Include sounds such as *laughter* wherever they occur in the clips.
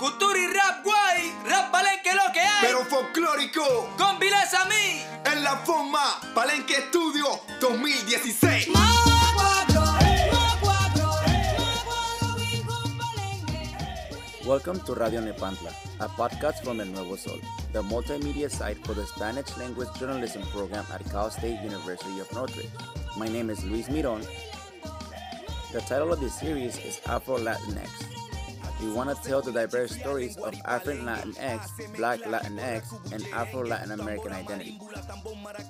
Cultura y rap guay, rap palenque lo que hay. Pero folclórico, con Viles a mí. En la forma, Palenque Estudio 2016. Welcome to Radio Nepantla, a podcast from El Nuevo Sol, the multimedia site for the Spanish language journalism program at Cal State University of Northridge. My name is Luis Miron. The title of this series is Afro Latinx, we want to tell the diverse stories of African Latinx, Black Latinx, and Afro Latin American identity.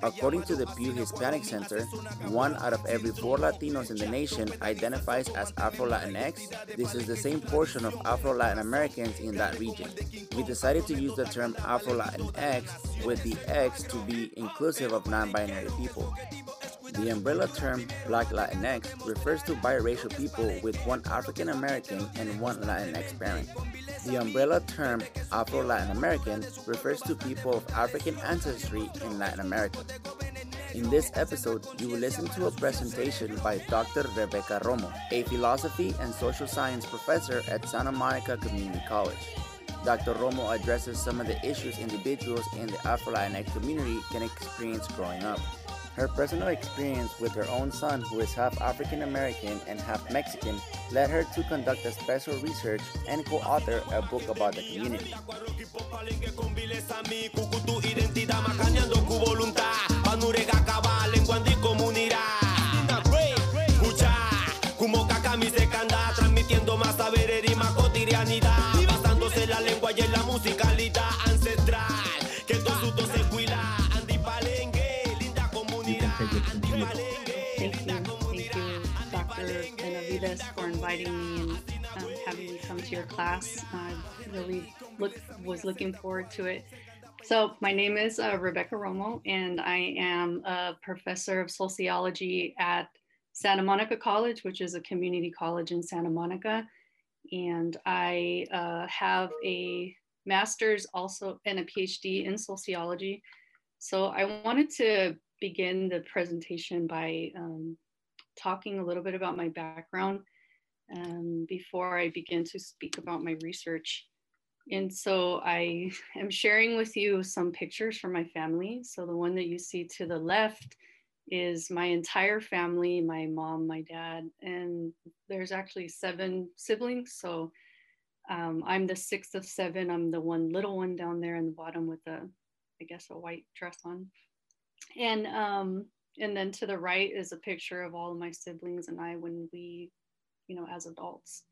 According to the Pew Hispanic Center, one out of every four Latinos in the nation identifies as Afro Latinx. This is the same portion of Afro Latin Americans in that region. We decided to use the term Afro Latinx with the X to be inclusive of non binary people. The umbrella term Black Latinx refers to biracial people with one African American and one Latinx parent. The umbrella term Afro Latin American refers to people of African ancestry in Latin America. In this episode, you will listen to a presentation by Dr. Rebecca Romo, a philosophy and social science professor at Santa Monica Community College. Dr. Romo addresses some of the issues individuals in the Afro Latinx community can experience growing up. Her personal experience with her own son, who is half African American and half Mexican, led her to conduct a special research and co author a book about the community. Class. I really look, was looking forward to it. So, my name is uh, Rebecca Romo, and I am a professor of sociology at Santa Monica College, which is a community college in Santa Monica. And I uh, have a master's also and a PhD in sociology. So, I wanted to begin the presentation by um, talking a little bit about my background um, before I begin to speak about my research. And so I *laughs* am sharing with you some pictures from my family. So the one that you see to the left is my entire family, my mom, my dad, and there's actually seven siblings. So um, I'm the sixth of seven. I'm the one little one down there in the bottom with a, I guess, a white dress on. And um, and then to the right is a picture of all of my siblings and I when we, you know, as adults.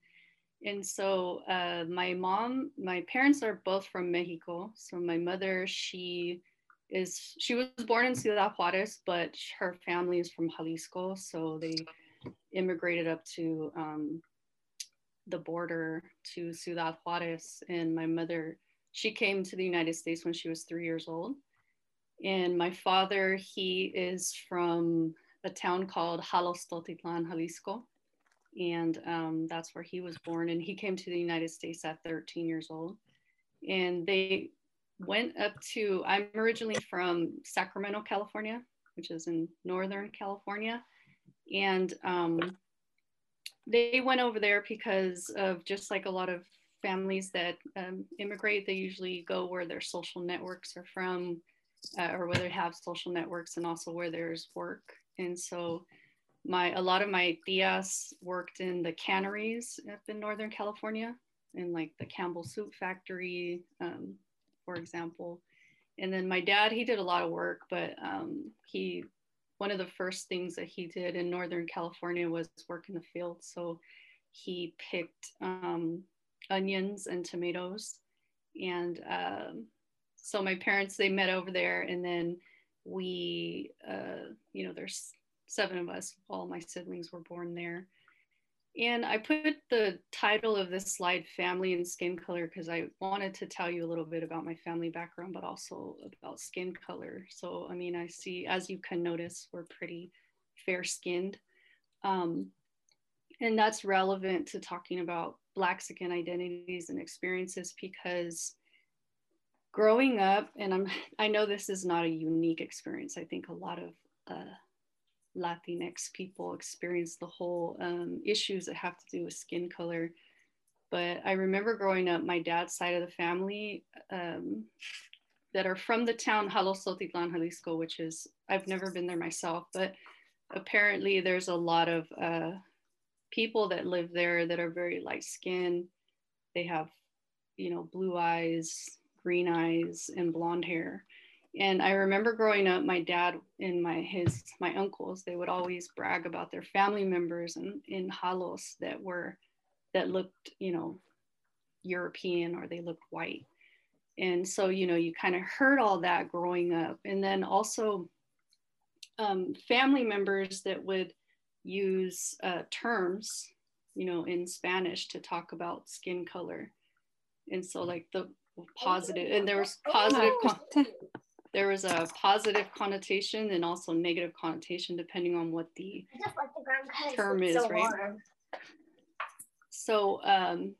And so uh, my mom, my parents are both from Mexico. So my mother, she is, she was born in Ciudad Juarez, but her family is from Jalisco. So they immigrated up to um, the border to Ciudad Juarez. And my mother, she came to the United States when she was three years old. And my father, he is from a town called Jalostotitlan, Jalisco. And um, that's where he was born. And he came to the United States at 13 years old. And they went up to, I'm originally from Sacramento, California, which is in Northern California. And um, they went over there because of just like a lot of families that um, immigrate, they usually go where their social networks are from uh, or where they have social networks and also where there's work. And so my a lot of my tias worked in the canneries up in Northern California, in like the Campbell Soup Factory, um, for example. And then my dad, he did a lot of work, but um, he one of the first things that he did in Northern California was work in the field. So he picked um, onions and tomatoes and um, so my parents they met over there and then we uh, you know there's seven of us all my siblings were born there. And i put the title of this slide family and skin color because i wanted to tell you a little bit about my family background but also about skin color. So i mean i see as you can notice we're pretty fair skinned um, and that's relevant to talking about Blaxican identities and experiences because growing up, and I'm I know this is not a unique experience. I think a lot of uh, Latinx people experience the whole um, issues that have to do with skin color. but I remember growing up, my dad's side of the family um, that are from the town Jalostotitlan, Jalisco, which is, I've never been there myself, but apparently there's a lot of uh, people that live there that are very light skinned. They have, you know, blue eyes, green eyes, and blonde hair. And I remember growing up, my dad and my his my uncles, they would always brag about their family members in, in Jalos that were that looked, you know, European or they looked white. And so, you know, you kind of heard all that growing up. And then also um, family members that would use uh, terms, you know, in Spanish to talk about skin color. And so like the positive, and there was positive, con- there was a positive connotation and also negative connotation depending on what the term is, right? So, um,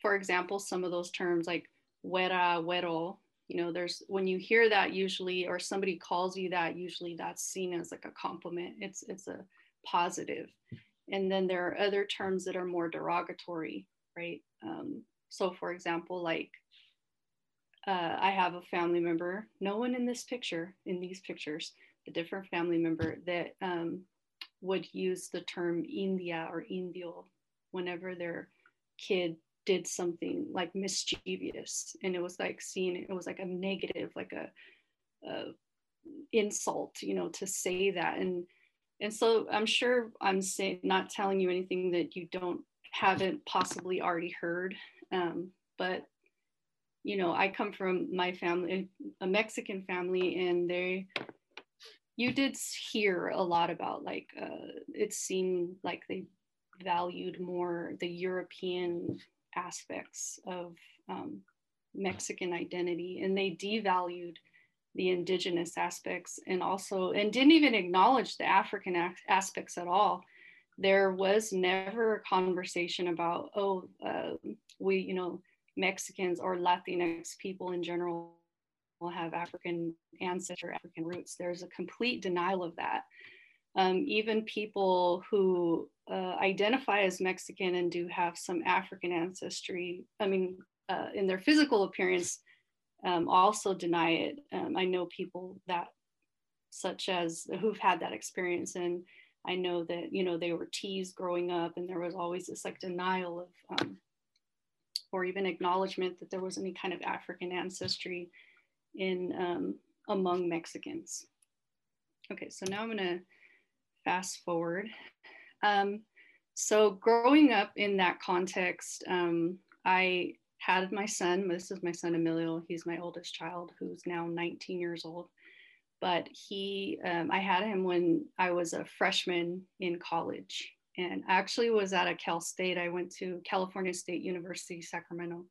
for example, some of those terms like "güera," "güero," you know, there's when you hear that usually, or somebody calls you that, usually that's seen as like a compliment. It's it's a positive. And then there are other terms that are more derogatory, right? Um, so, for example, like uh, I have a family member, no one in this picture, in these pictures, a different family member that um, would use the term India or Indio whenever their kid did something like mischievous. And it was like seen it was like a negative like a, a insult you know to say that. And and so i'm sure i'm saying not telling you anything that you don't haven't possibly already heard um, but you know i come from my family a mexican family and they you did hear a lot about like uh, it seemed like they valued more the European aspects of um, Mexican identity, and they devalued the indigenous aspects and also and didn't even acknowledge the African aspects at all. There was never a conversation about oh uh, we you know Mexicans or Latinx people in general will have African ancestry, African roots. There's a complete denial of that um, even people who uh, identify as Mexican and do have some African ancestry, I mean, uh, in their physical appearance, um, also deny it. Um, I know people that, such as who've had that experience, and I know that you know they were teased growing up, and there was always this like denial of, um, or even acknowledgement that there was any kind of African ancestry in um, among Mexicans. Okay, so now I'm gonna fast forward. Um, so growing up in that context, um, I had my son. This is my son Emilio. He's my oldest child, who's now 19 years old. But he, um, I had him when I was a freshman in college, and actually was at a Cal State. I went to California State University, Sacramento,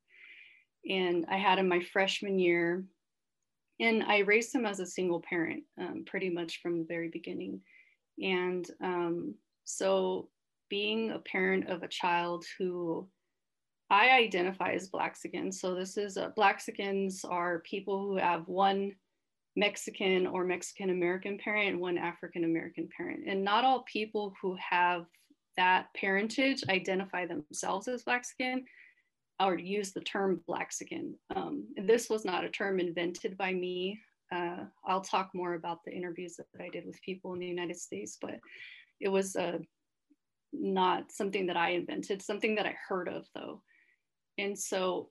and I had him my freshman year. And I raised him as a single parent, um, pretty much from the very beginning. And um, so, being a parent of a child who I identify as Blaxican. So, this is uh, Blaxicans are people who have one Mexican or Mexican American parent, one African American parent. And not all people who have that parentage identify themselves as Blaxican or use the term Blaxican. Um, this was not a term invented by me uh, I'll talk more about the interviews that I did with people in the United States, but it was uh, not something that I invented, something that I heard of though. And so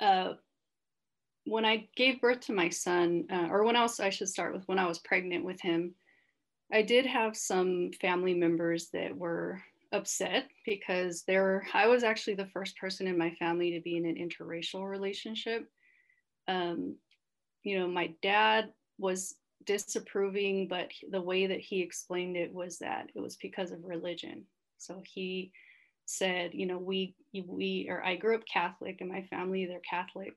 uh, when I gave birth to my son, uh, or when I was, I should start with when I was pregnant with him, I did have some family members that were upset because there I was actually the first person in my family to be in an interracial relationship. Um, you know, my dad was disapproving, but the way that he explained it was that it was because of religion. So he said, you know, we we or I grew up Catholic and my family they're Catholic.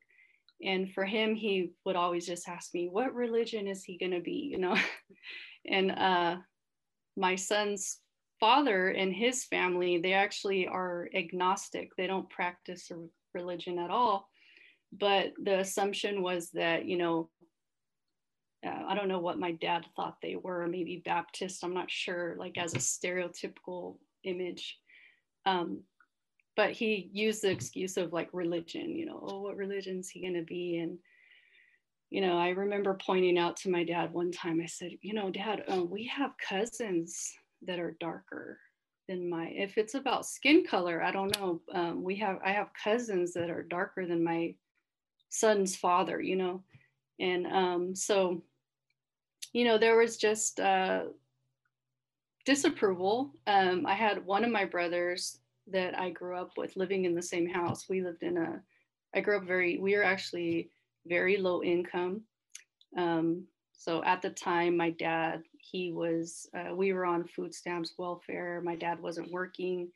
And for him, he would always just ask me, what religion is he gonna be? You know? *laughs* and uh my son's father and his family, they actually are agnostic. They don't practice religion at all but the assumption was that you know uh, i don't know what my dad thought they were maybe baptist i'm not sure like as a stereotypical image um, but he used the excuse of like religion, you know, oh, what religion is he going to be? And, you know, I remember pointing out to my dad one time, I said, you know, dad, uh, we have cousins that are darker than my, if it's about skin color, I don't know. Um, we have, I have cousins that are darker than my son's father, you know? And um, so, you know, there was just uh, disapproval. Um, I had one of my brothers that I grew up with living in the same house. We lived in a, I grew up very, we were actually very low income. Um, so at the time, my dad, he was, uh, we were on food stamps, welfare. My dad wasn't working.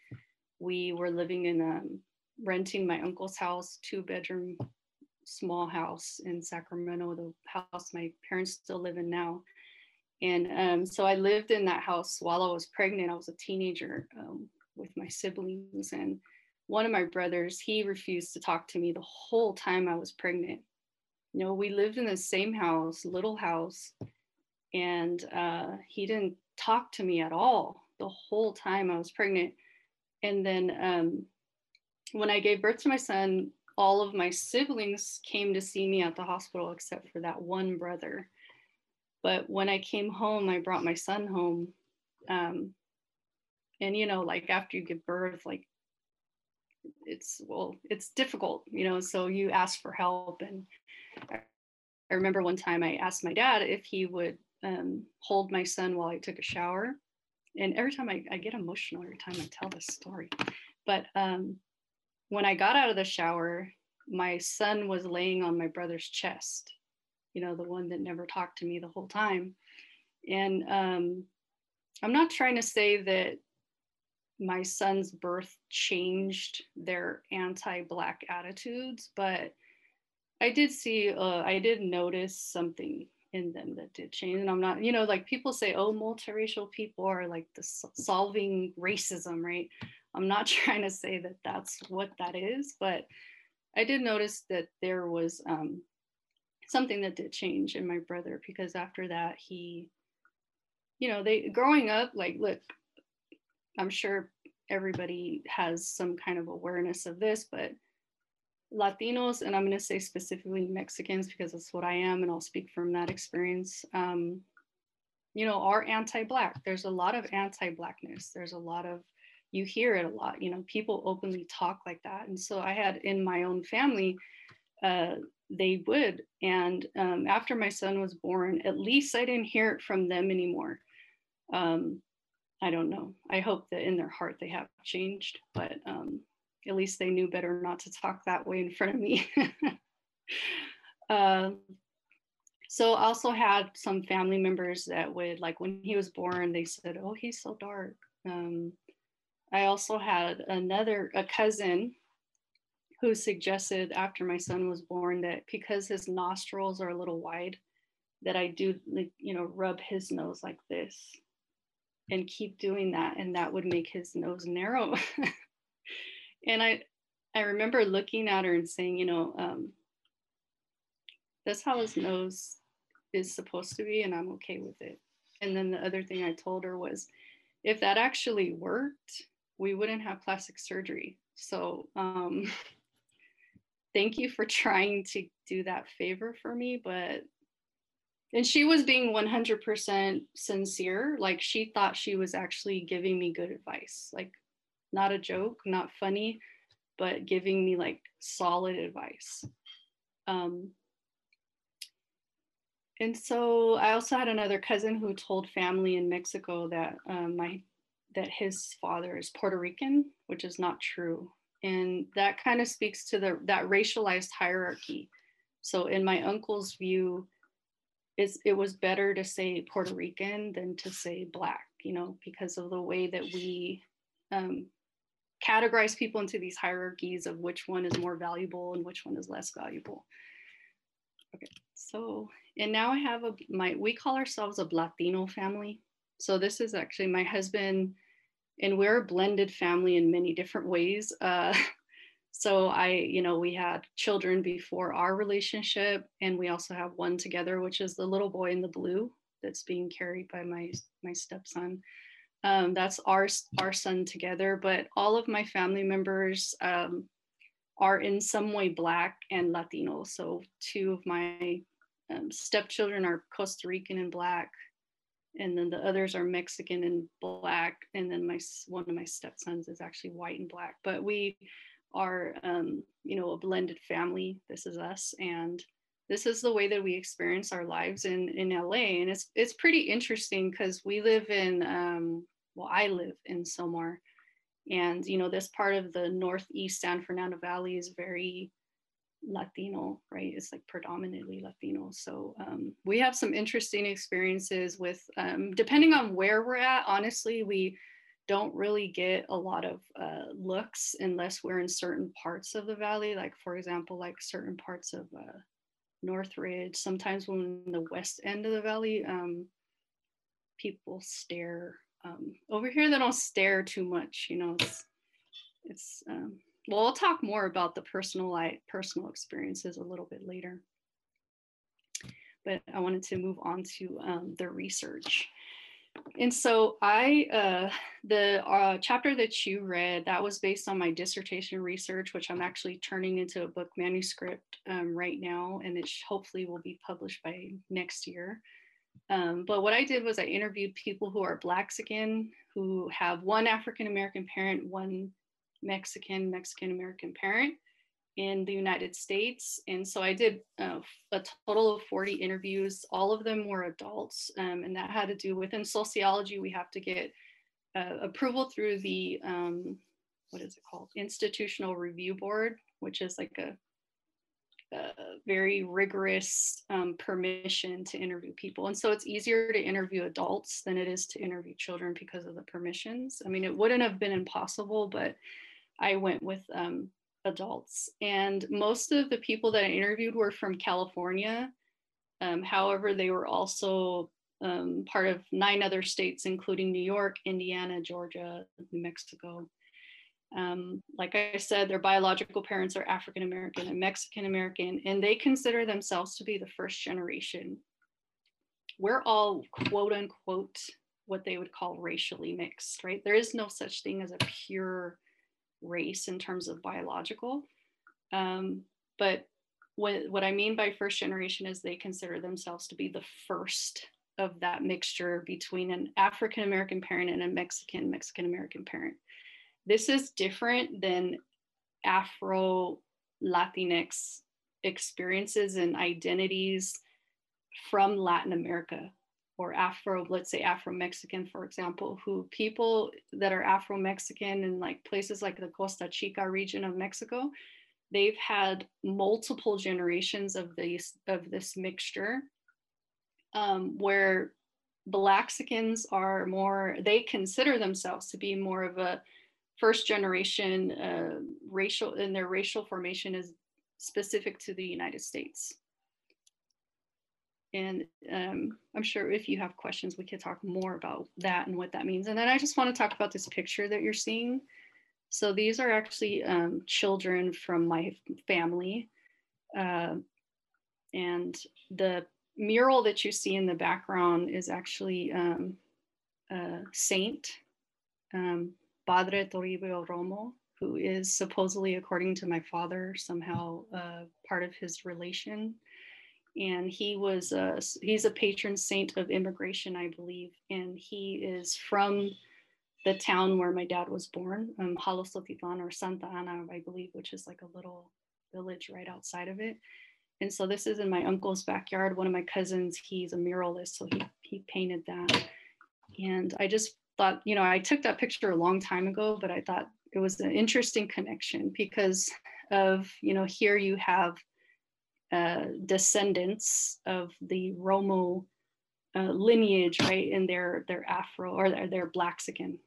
We were living in, um, renting my uncle's house, two bedroom, small house in Sacramento, the house my parents still live in now. And um, so I lived in that house while I was pregnant. I was a teenager um, with my siblings. And one of my brothers, he refused to talk to me the whole time I was pregnant. You know, we lived in the same house, little house, and uh, he didn't talk to me at all the whole time I was pregnant. And then um, when I gave birth to my son, all of my siblings came to see me at the hospital except for that one brother. But when I came home, I brought my son home. Um, and you know like after you give birth like it's well it's difficult you know so you ask for help and i remember one time i asked my dad if he would um, hold my son while i took a shower. And every time I, I get emotional every time i tell this story. But um, when i got out of the shower my son was laying on my brother's chest you know the one that never talked to me the whole time. And um, i'm not trying to say that my son's birth changed their anti-black attitudes but i did see uh, i did notice something in them that did change and i'm not you know like people say oh multiracial people are like the solving racism right? I'm not *laughs* trying to say that that's what that is but i did notice that there was um, something that did change in my brother because after that he you know they growing up like look I'm sure everybody has some kind of awareness of this, but Latinos, and I'm going to say specifically Mexicans because that's what I am, and I'll speak from that experience, um, you know, are anti Black. There's a lot of anti Blackness. There's a lot of, you hear it a lot, you know, people openly talk like that. And so I had in my own family, uh, they would. And um, after my son was born, at least I didn't hear it from them anymore. Um, I don't know. I hope that in their heart they have changed, but um, at least they knew better not to talk that way in front of me. uh, *laughs* so also had some family members that would like when he was born, they said, "Oh, he's so dark." Um, I also had another a cousin who suggested after my son was born that because his nostrils are a little wide, that I do like you know rub his nose like this and keep doing that and that would make his nose narrow *laughs* and i i remember looking at her and saying you know um, that's how his nose is supposed to be and i'm okay with it. And then the other thing i told her was if that actually worked we wouldn't have plastic surgery. So um, *laughs* thank you for trying to do that favor for me but and she was being 100% sincere like she thought she was actually giving me good advice like not a joke not funny but giving me like solid advice. Um, and so i also had another cousin who told family in mexico that um, my that his father is puerto rican which is not true. And that kind of speaks to the that racialized hierarchy. So in my uncle's view it's, it was better to say Puerto Rican than to say Black, you know, because of the way that we um, categorize people into these hierarchies of which one is more valuable and which one is less valuable. Okay, so, and now I have a, my, we call ourselves a Latino family. So this is actually my husband, and we're a blended family in many different ways. *laughs* Uh, so i you know we had children before our relationship and we also have one together which is the little boy in the blue that's being carried by my my stepson Um, that's our our son together, but all of my family members um, are in some way Black and Latino. So two of my um, stepchildren are Costa Rican and Black, and then the others are Mexican and Black, and then my one of my stepsons is actually white and Black. But we are, um, you know, a blended family. This is us, and this is the way that we experience our lives in in LA, and it's it's pretty interesting because we live in um, well, I live in Sylmar. and you know this part of the northeast San Fernando Valley is very Latino, right? It's like predominantly Latino. So um, we have some interesting experiences with, um, depending on where we're at. Honestly, we don't really get a lot of uh, looks unless we're in certain parts of the valley. Like for example, like certain parts of uh, Northridge. Sometimes when in the west end of the valley, um, people stare um, over here they don't stare too much you know it's it's um, well we'll talk more about the personal life personal experiences a little bit later. But i wanted to move on to um, the research. And so i uh, the uh, chapter that you read that was based on my dissertation research which i'm actually turning into a book manuscript um, right now and it hopefully will be published by next year um, but what I did was I interviewed people who are Blaxican, who have one African American parent, one Mexican, Mexican American parent in the United States. And so I did uh, a total of 40 interviews. All of them were adults. Um, and that had to do with, in sociology, we have to get uh, approval through the, um, what is it called? Institutional Review Board, which is like a very rigorous um, permission to interview people. And so it's easier to interview adults than it is to interview children because of the permissions. I mean, it wouldn't have been impossible, but I went with um, adults. And most of the people that I interviewed were from California. Um, however, they were also um, part of nine other states, including New York, Indiana, Georgia, New Mexico. Um, like I said, their biological parents are African American and Mexican American, and they consider themselves to be the first generation. We're all quote unquote what they would call racially mixed, right? There is no such thing as a pure race in terms of biological. Um, but what, what I mean by first generation is they consider themselves to be the first of that mixture between an African American parent and a Mexican Mexican American parent. This is different than Afro Latinx experiences and identities from Latin America or Afro, let's say Afro Mexican, for example, who people that are Afro Mexican in like places like the Costa Chica region of Mexico, they've had multiple generations of these of this mixture, um, where Blaxicans are more, they consider themselves to be more of a first generation uh, racial and their racial formation is specific to the United States. And um, I'm sure if you have questions, we could talk more about that and what that means. And then I just want to talk about this picture that you're seeing. So these are actually um, children from my family. Uh, and the mural that you see in the background is actually um, a saint um, Padre Toribio Romo, who is supposedly, according to my father, somehow uh, part of his relation. And he was a, he's a patron saint of immigration, I believe. And he is from the town where my dad was born, um, or Santa Ana, I believe, which is like a little village right outside of it. And so this is in my uncle's backyard. One of my cousins, he's a muralist, so he, he painted that. And I just thought, you know, I took that picture a long time ago, but I thought it was an interesting connection because of, you know, here you have uh, descendants of the Romo uh, lineage, right? And they're, they're Afro or they're, they're Blaxican,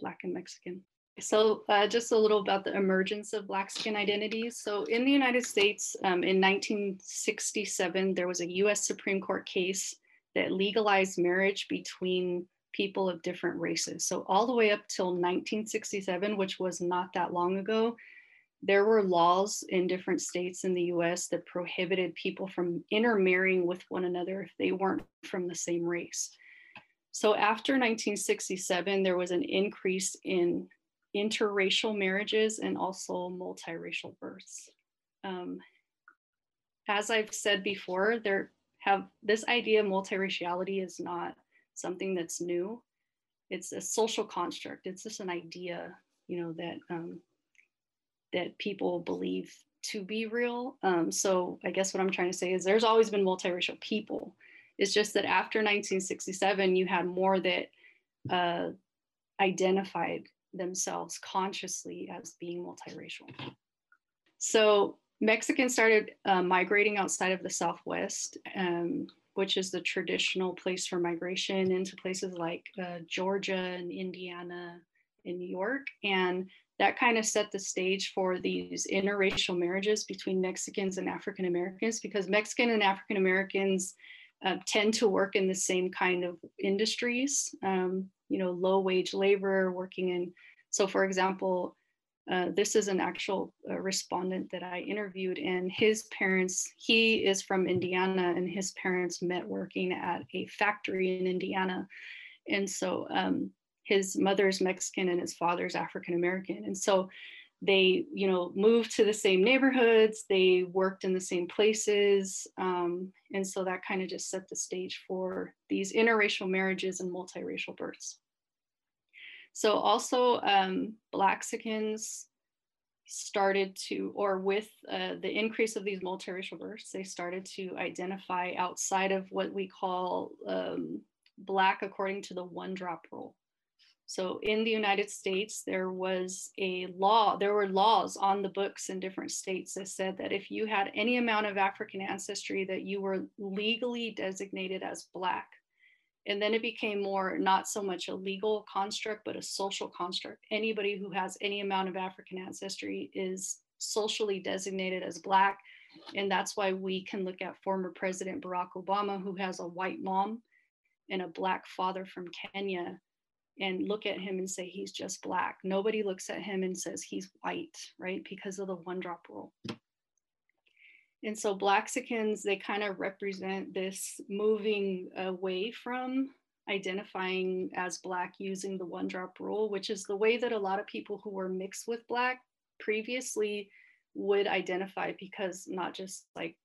Black and Mexican. So uh, just a little about the emergence of Blaxican identities. So in the United States um, in 1967, there was a US Supreme Court case that legalized marriage between people of different races. So all the way up till 1967, which was not that long ago, there were laws in different states in the US that prohibited people from intermarrying with one another if they weren't from the same race. So after 1967, there was an increase in interracial marriages and also multiracial births. Um, as I've said before, there have this idea of multiraciality is not something that's new. It's a social construct. It's just an idea, you know, that um, that people believe to be real. Um, so I guess what I'm trying to say is there's always been multiracial people. It's just that after 1967, you had more that uh, identified themselves consciously as being multiracial. So Mexicans started uh, migrating outside of the Southwest, um, which is the traditional place for migration into places like uh, Georgia and Indiana and New York. And that kind of set the stage for these interracial marriages between Mexicans and African Americans because Mexican and African Americans uh, tend to work in the same kind of industries, um, you know, low wage labor, working in. So, for example, uh, this is an actual uh, respondent that I interviewed, and his parents, he is from Indiana, and his parents met working at a factory in Indiana. And so um, his mother's Mexican and his father's African American. And so they, you know, moved to the same neighborhoods, they worked in the same places. Um, and so that kind of just set the stage for these interracial marriages and multiracial births. So also um, Blaxicans started to, or with uh, the increase of these multiracial births, they started to identify outside of what we call um, Black according to the one drop rule. So in the United States, there was a law, there were laws on the books in different states that said that if you had any amount of African ancestry, that you were legally designated as Black. And then it became more not so much a legal construct, but a social construct. Anybody who has any amount of African ancestry is socially designated as Black. And that's why we can look at former President Barack Obama, who has a white mom and a Black father from Kenya and look at him and say he's just black. Nobody looks at him and says he's white, right? Because of the one drop rule. And so Blaxicans, they kind of represent this moving away from identifying as black using the one drop rule, which is the way that a lot of people who were mixed with black previously would identify because not just like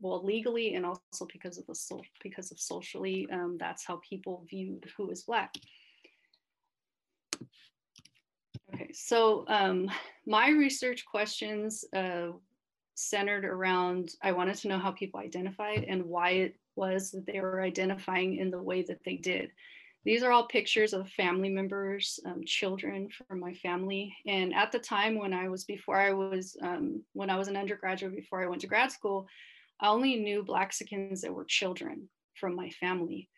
well legally and also because of the so because of socially um, that's how people viewed who is black. Okay, so um, my research questions uh, centered around, I wanted to know how people identified and why it was that they were identifying in the way that they did. These are all pictures of family members, um, children from my family. And at the time when I was, before I was, um, when I was an undergraduate, before I went to grad school, I only knew Black Blaxicans that were children from my family.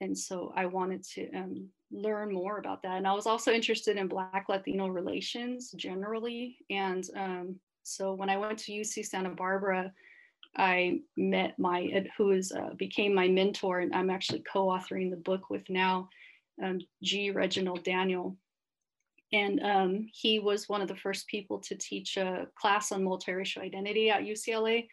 And so I wanted to um, learn more about that. And I was also interested in Black Latino relations generally. And um, so when I went to UC Santa Barbara, I met my, who is, uh, became my mentor, and I'm actually co authoring the book with now, um, G. Reginald Daniel. And um, he was one of the first people to teach a class on multiracial identity at UCLA.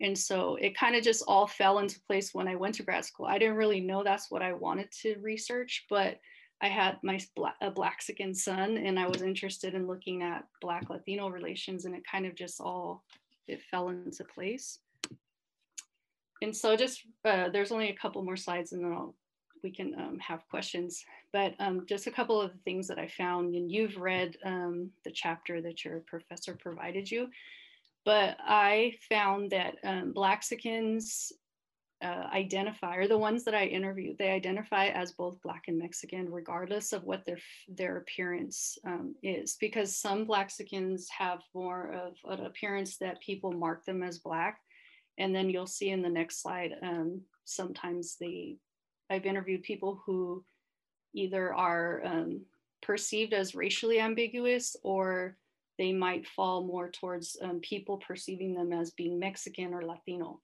And so it kind of just all fell into place when I went to grad school. I didn't really know that's what I wanted to research, but I had my black, a Blaxican son, and I was interested in looking at Black Latino relations, and it kind of just all it fell into place. And so, just uh, there's only a couple more slides, and then I'll, we can um, have questions. But um, just a couple of the things that I found, and you've read um, the chapter that your professor provided you. But I found that um, Blaxicans uh, identify, or the ones that I interviewed, they identify as both Black and Mexican, regardless of what their their appearance um, is. Because some Blaxicans have more of an appearance that people mark them as Black, and then you'll see in the next slide. Um, sometimes they, I've interviewed people who either are um, perceived as racially ambiguous or they might fall more towards um, people perceiving them as being Mexican or Latino.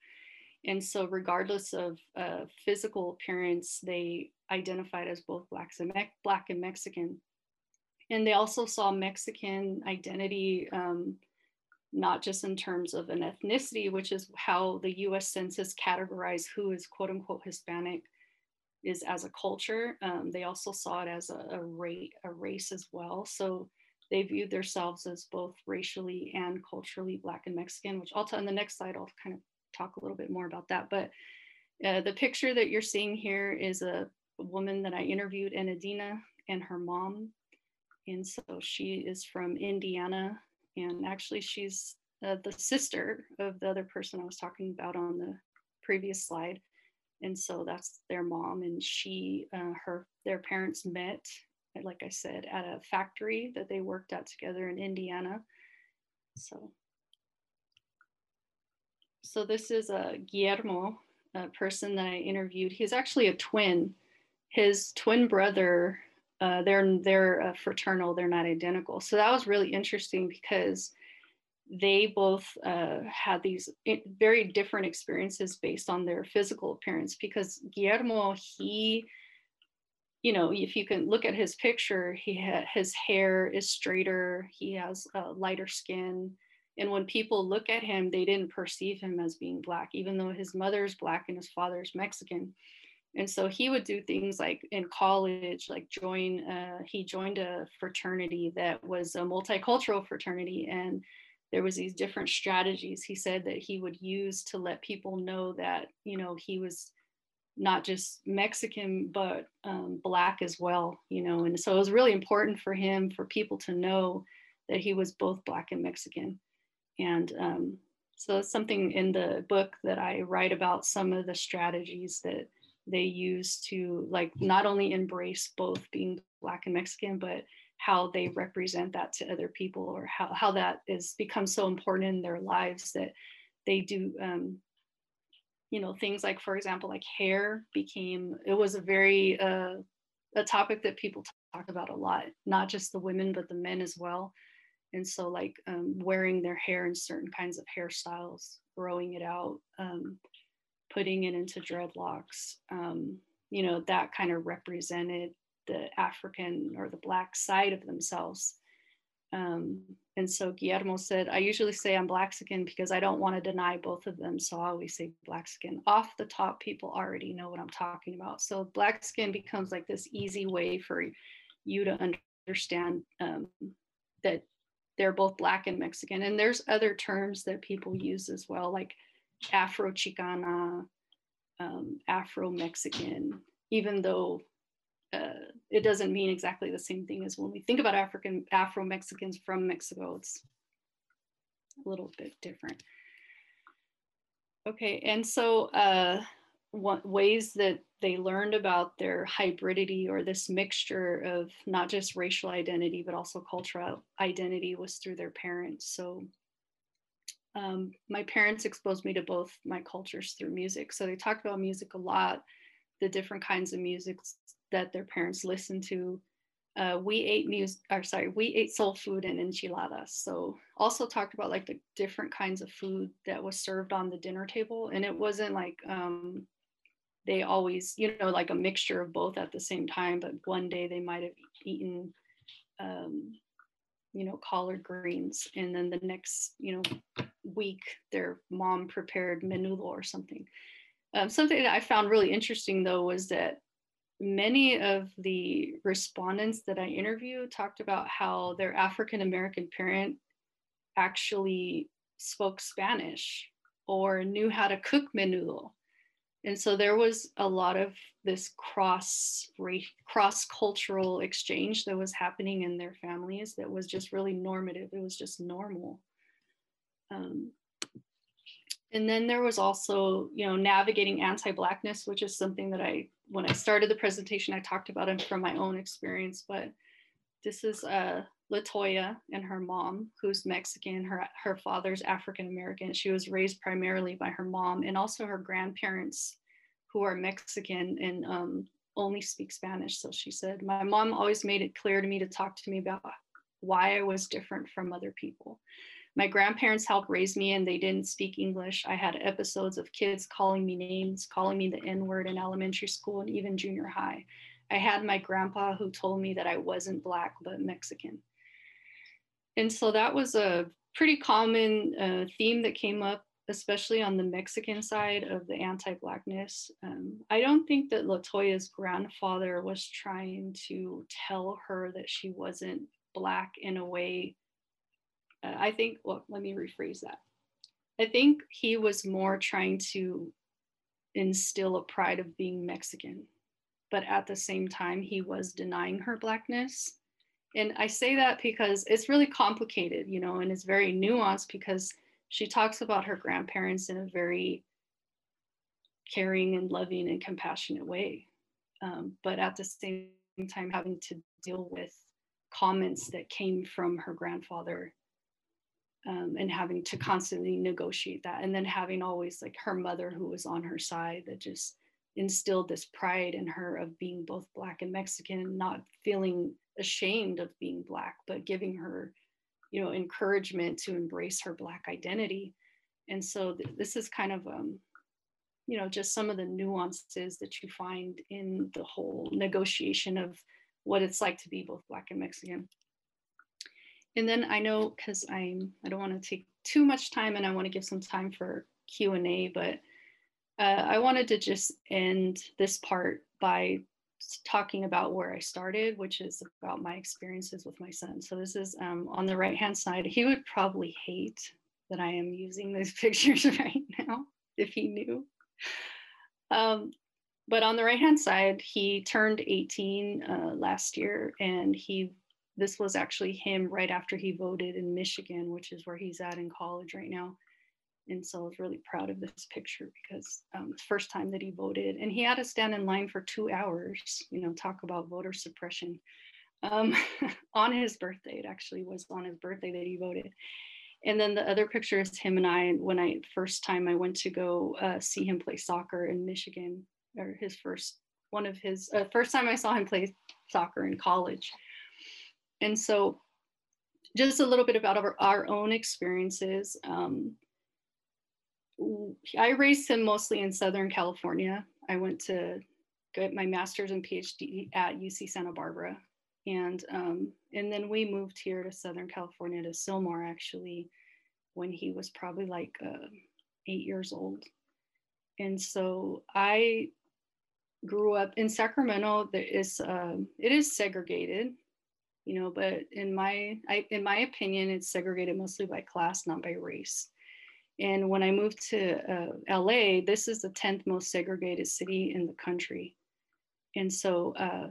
And so, regardless of uh, physical appearance, they identified as both blacks and Me- black and Mexican. And they also saw Mexican identity um, not just in terms of an ethnicity, which is how the US Census categorized who is quote unquote Hispanic, is as a culture. Um, they also saw it as a, a, a race as well. So they viewed themselves as both racially and culturally Black and Mexican, which I'll tell in the next slide, I'll kind of talk a little bit more about that. But uh, the picture that you're seeing here is a woman that I interviewed, in Adina and her mom. And so she is from Indiana. And actually, she's uh, the sister of the other person I was talking about on the previous slide and so that's their mom and she uh, her their parents met like i said at a factory that they worked at together in indiana so so this is a uh, guillermo a person that i interviewed. He's actually a twin. His twin brother uh, they're they're uh, fraternal. They're not identical. So that was really interesting because they both uh, had these very different experiences based on their physical appearance because Guillermo, he, you know, if you can look at his picture, he ha- his hair is straighter, he has uh, lighter skin. And when people look at him, they didn't perceive him as being Black, even though his mother's Black and his father's Mexican. And so he would do things like in college, like join, uh, he joined a fraternity that was a multicultural fraternity. And there was these different strategies he said that he would use to let people know that you know he was not just mexican but um, black as well you know and so it was really important for him for people to know that he was both black and mexican and um, so it's something in the book that i write about some of the strategies that they use to like not only embrace both being black and mexican but how they represent that to other people or how, how that is become so important in their lives that they do um, you know things like for example like hair became it was a very uh, a topic that people talk about a lot not just the women but the men as well and so like um, wearing their hair in certain kinds of hairstyles growing it out um, putting it into dreadlocks um, you know that kind of represented the African or the Black side of themselves. Um, and so Guillermo said, I usually say I'm Blaxican because I don't want to deny both of them. So I always say Blaxican Off the top, people already know what I'm talking about. So black skin becomes like this easy way for you to understand um, that they're both Black and Mexican. And there's other terms that people use as well, like Afro Chicana, um, Afro Mexican, even though uh, it doesn't mean exactly the same thing as when we think about African Afro Mexicans from Mexico. It's a little bit different. Okay, and so uh, what ways that they learned about their hybridity or this mixture of not just racial identity but also cultural identity was through their parents. So um, my parents exposed me to both my cultures through music. So they talked about music a lot, the different kinds of music that their parents listened to. Uh, we ate music, or sorry, we ate soul food and enchiladas. So also talked about like the different kinds of food that was served on the dinner table, and it wasn't like um, they always, you know, like a mixture of both at the same time. But one day they might have eaten, um, you know, collard greens, and then the next, you know, week their mom prepared menudo or something. Um, something that I found really interesting though was that many of the respondents that I interviewed talked about how their African American parent actually spoke Spanish or knew how to cook menudo. And so there was a lot of this cross cross cultural exchange that was happening in their families that was just really normative. It was just normal. Um, and then there was also, you know, navigating anti-blackness, which is something that I when I started the presentation, I talked about it from my own experience, but this is uh, Latoya and her mom, who's Mexican. Her, her father's African American. She was raised primarily by her mom and also her grandparents, who are Mexican and um, only speak Spanish. So she said, My mom always made it clear to me to talk to me about why I was different from other people. My grandparents helped raise me and they didn't speak English. I had episodes of kids calling me names, calling me the N word in elementary school and even junior high. I had my grandpa who told me that I wasn't Black, but Mexican. And so that was a pretty common uh, theme that came up especially on the Mexican side of the anti-blackness. Um, I don't think that Latoya's grandfather was trying to tell her that she wasn't black in a way. Uh, I think. Well, let me rephrase that. I think he was more trying to instill a pride of being Mexican, but at the same time, he was denying her blackness. And I say that because it's really complicated, you know, and it's very nuanced because she talks about her grandparents in a very caring and loving and compassionate way. Um, but at the same time, having to deal with comments that came from her grandfather um, and having to constantly negotiate that. And then having always like her mother who was on her side that just instilled this pride in her of being both Black and Mexican, and not feeling ashamed of being Black, but giving her you know encouragement to embrace her black identity. And so th- this is kind of um you know just some of the nuances that you find in the whole negotiation of what it's like to be both black and mexican. And then i know because i'm i don't want to take too much time and i want to give some time for q&a but uh, i wanted to just end this part by talking about where I started, which is about my experiences with my son. So this is um, on the right hand side. He would probably hate that I am using these *laughs* pictures right now if he knew. Um, but on the right hand side, he turned 18 uh, last year, and he this was actually him right after he voted in Michigan, which is where he's at in college right now and so I was really proud of this picture because um, the first time that he voted, and he had to stand in line for two hours, you know, talk about voter suppression um, *laughs* on his birthday. It actually was on his birthday that he voted. And then the other picture is him and I when I first time I went to go uh, see him play soccer in Michigan, or his first one of his uh, first time I saw him play soccer in college. And so, just a little bit about our, our own experiences. Um, I raised him mostly in Southern California. I went to get my master's and PhD at UC Santa Barbara. And, um, and then we moved here to Southern California to Sylmar actually when he was probably like uh, eight years old. And so I grew up in Sacramento. There is, uh, it is segregated, you know, but in my, I, in my opinion, it's segregated mostly by class, not by race. And when I moved to uh, LA, this is the 10th most segregated city in the country. And so uh,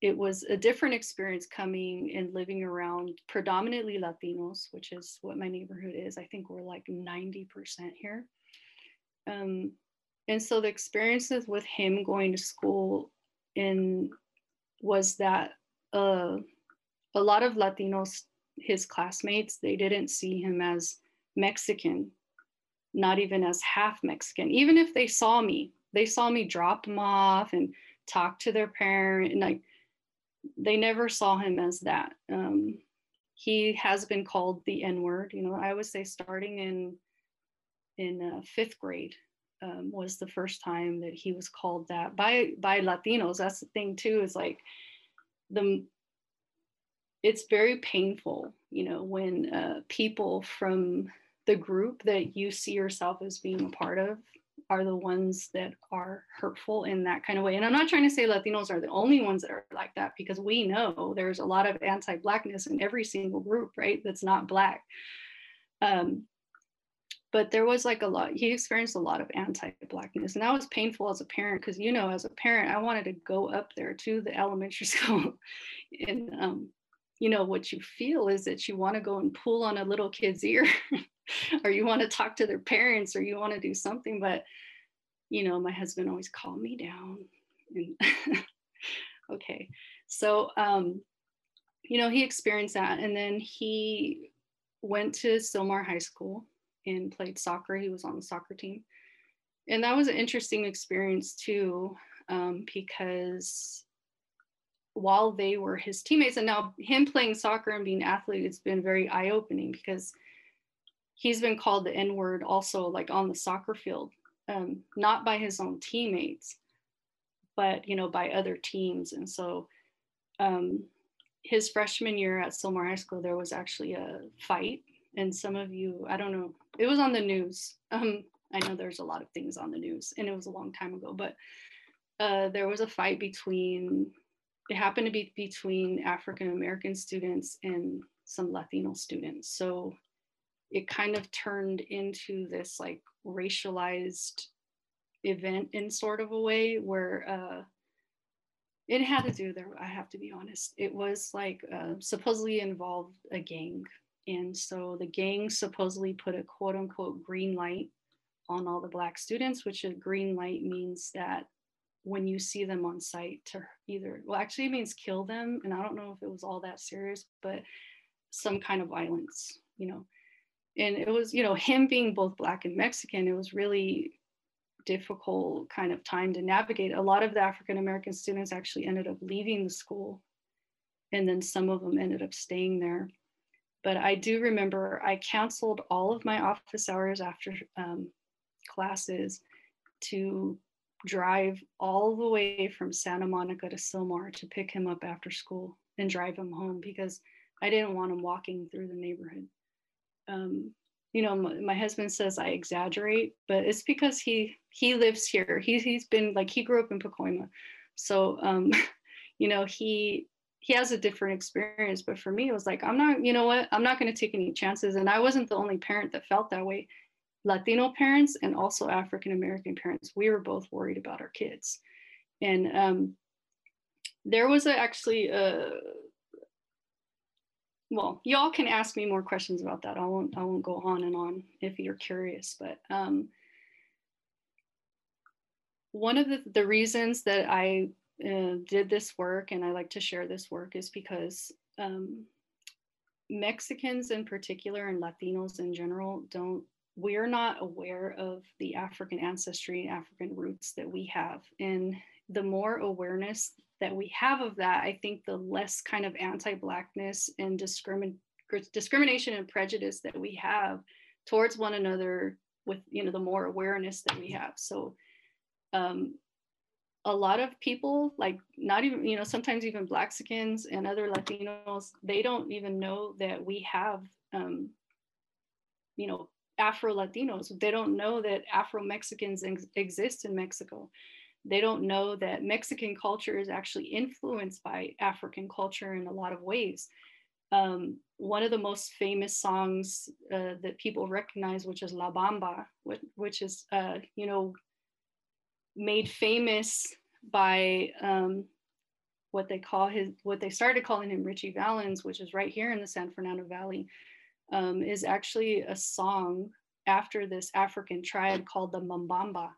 it was a different experience coming and living around predominantly Latinos, which is what my neighborhood is. I think we're like 90% here. Um, and so the experiences with him going to school in was that uh, a lot of Latinos, his classmates, they didn't see him as Mexican, not even as half Mexican. Even if they saw me, they saw me drop them off and talk to their parent, and like they never saw him as that. Um, he has been called the N word. You know, I would say starting in in uh, fifth grade um, was the first time that he was called that by by Latinos. That's the thing too. Is like the it's very painful, you know, when uh, people from the group that you see yourself as being a part of are the ones that are hurtful in that kind of way. And I'm not trying to say Latinos are the only ones that are like that because we know there's a lot of anti Blackness in every single group, right? That's not Black. Um, but there was like a lot, he experienced a lot of anti Blackness. And that was painful as a parent because, you know, as a parent, I wanted to go up there to the elementary *laughs* school and, um, you know, what you feel is that you want to go and pull on a little kid's ear *laughs* *laughs* or you want to talk to their parents or you want to do something but you know my husband always calmed me down and *laughs* okay. So um you know he experienced that and then he went to Sylmar High School and played soccer. He was on the soccer team. And that was an interesting experience too um, because while they were his teammates and now him playing soccer and being an athlete it's been very eye-opening because he's been called the N word also like on the soccer field, um, not by his own teammates, but you know by other teams. And so um, his freshman year at Sylmar High School, there was actually a fight, and some of you, I don't know, it was on the news. Um, I know there's a lot of things on the news, and it was a long time ago, but uh, there was a fight between, it happened to be between African American students and some Latino students. So it kind of turned into this like racialized event in sort of a way where uh, it had to do there. I have to be honest. It was like uh, supposedly involved a gang. And so the gang supposedly put a quote unquote green light on all the Black students, which a green light means that when you see them on site to either, well, actually, it means kill them. And I don't know if it was all that serious, but some kind of violence, you know. And it was, you know, him being both Black and Mexican, it was really difficult kind of time to navigate. A lot of the African American students actually ended up leaving the school, and then some of them ended up staying there. But I do remember I canceled all of my office hours after um, classes to drive all the way from Santa Monica to Sylmar to pick him up after school and drive him home because I didn't want him walking through the neighborhood. Um, you know, my, my, husband says I exaggerate, but it's because he he lives here. He he's been like he grew up in Pacoima, so um, *laughs* you know he he has a different experience. But for me, it was like I'm not, you know what, I'm not going to take any chances. And I wasn't the only parent that felt that way. Latino parents and also African American parents, we were both worried about our kids, and um, there was a, actually a well, y'all can ask me more questions about that. I won't I won't go on and on if you're curious, but um, one of the, the reasons that I uh, did this work and I like to share this work is because um, Mexicans in particular and Latinos in general don't we're not aware of the African ancestry and African roots that we have. And the more awareness that we have of that, I think the less kind of anti-blackness and discrimin- discrimination and prejudice that we have towards one another with you know the more awareness that we have. So um, a lot of people like not even you know sometimes even Blaxicans and other Latinos they don't even know that we have um, you know Afro Latinos. They don't know that Afro Mexicans ex- exist in Mexico they don't know that Mexican culture is actually influenced by African culture in a lot of ways. Um, one of the most famous songs uh, that people recognize, which is La Bamba, which, which is, uh, you know, made famous by um, what they call his, what they started calling him Ritchie Valens, which is right here in the San Fernando Valley, um, is actually a song after this African tribe called the Mbamba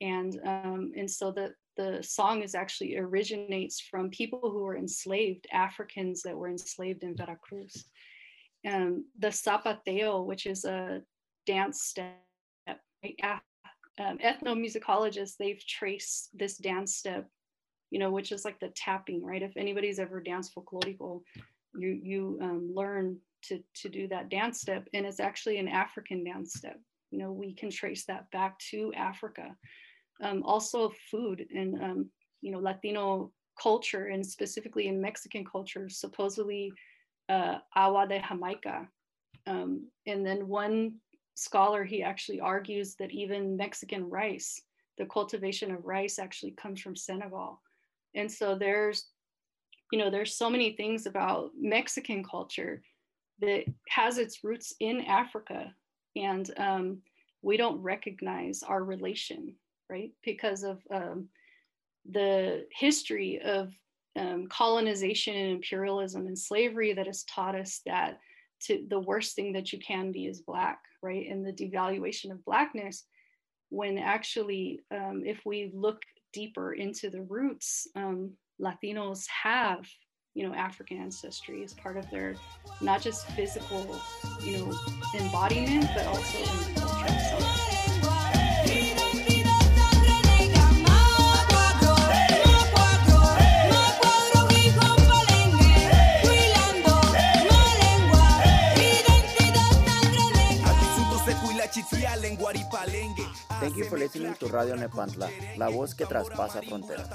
and um, and so the the song is actually originates from people who were enslaved Africans that were enslaved in Veracruz. Um, the zapateo, which is a dance step, um, ethnomusicologists they've traced this dance step, you know, which is like the tapping, right? If anybody's ever danced folklorico, you you um, learn to to do that dance step, and it's actually an African dance step. You know, we can trace that back to Africa um, also food and um, you know Latino culture and specifically in Mexican culture, supposedly uh, agua de Jamaica. Um, and then one scholar he actually argues that even Mexican rice, the cultivation of rice, actually comes from Senegal. And so there's you know there's so many things about Mexican culture that has its roots in Africa, and um, we don't recognize our relation right? Because of um, the history of um, colonization and imperialism and slavery that has taught us that to the worst thing that you can be is black, right? And the devaluation of blackness, when actually, um, if we look deeper into the roots, um, Latinos have, you know, African ancestry as part of their not just physical, you know, embodiment, but also in the culture. So, for listening to Radio Nepantla, La Voz que Traspasa Fronteras.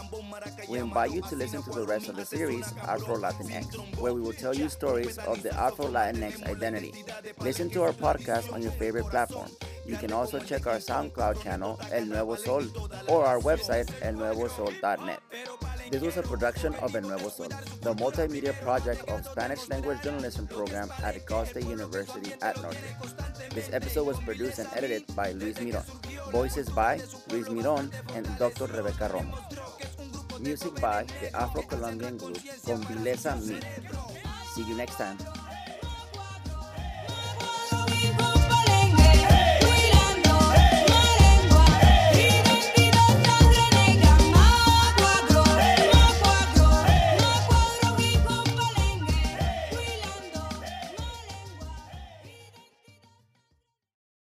We invite you to listen to the rest of the series, Afro Latinx, where we will tell you stories of the Afro Latinx identity. Listen to our podcast on your favorite platform. You can also check our SoundCloud channel, El Nuevo Sol, or our website, elnuevosol.net. This was a production of El Nuevo Sol, the multimedia project of Spanish language journalism program at Cal State University at Northridge. This episode was produced and edited by Luis Mirón. Voices by Luis Mirón and Dr. Rebecca Romo. Music by the Afro-Colombian group Con Vileza Me. See you next time.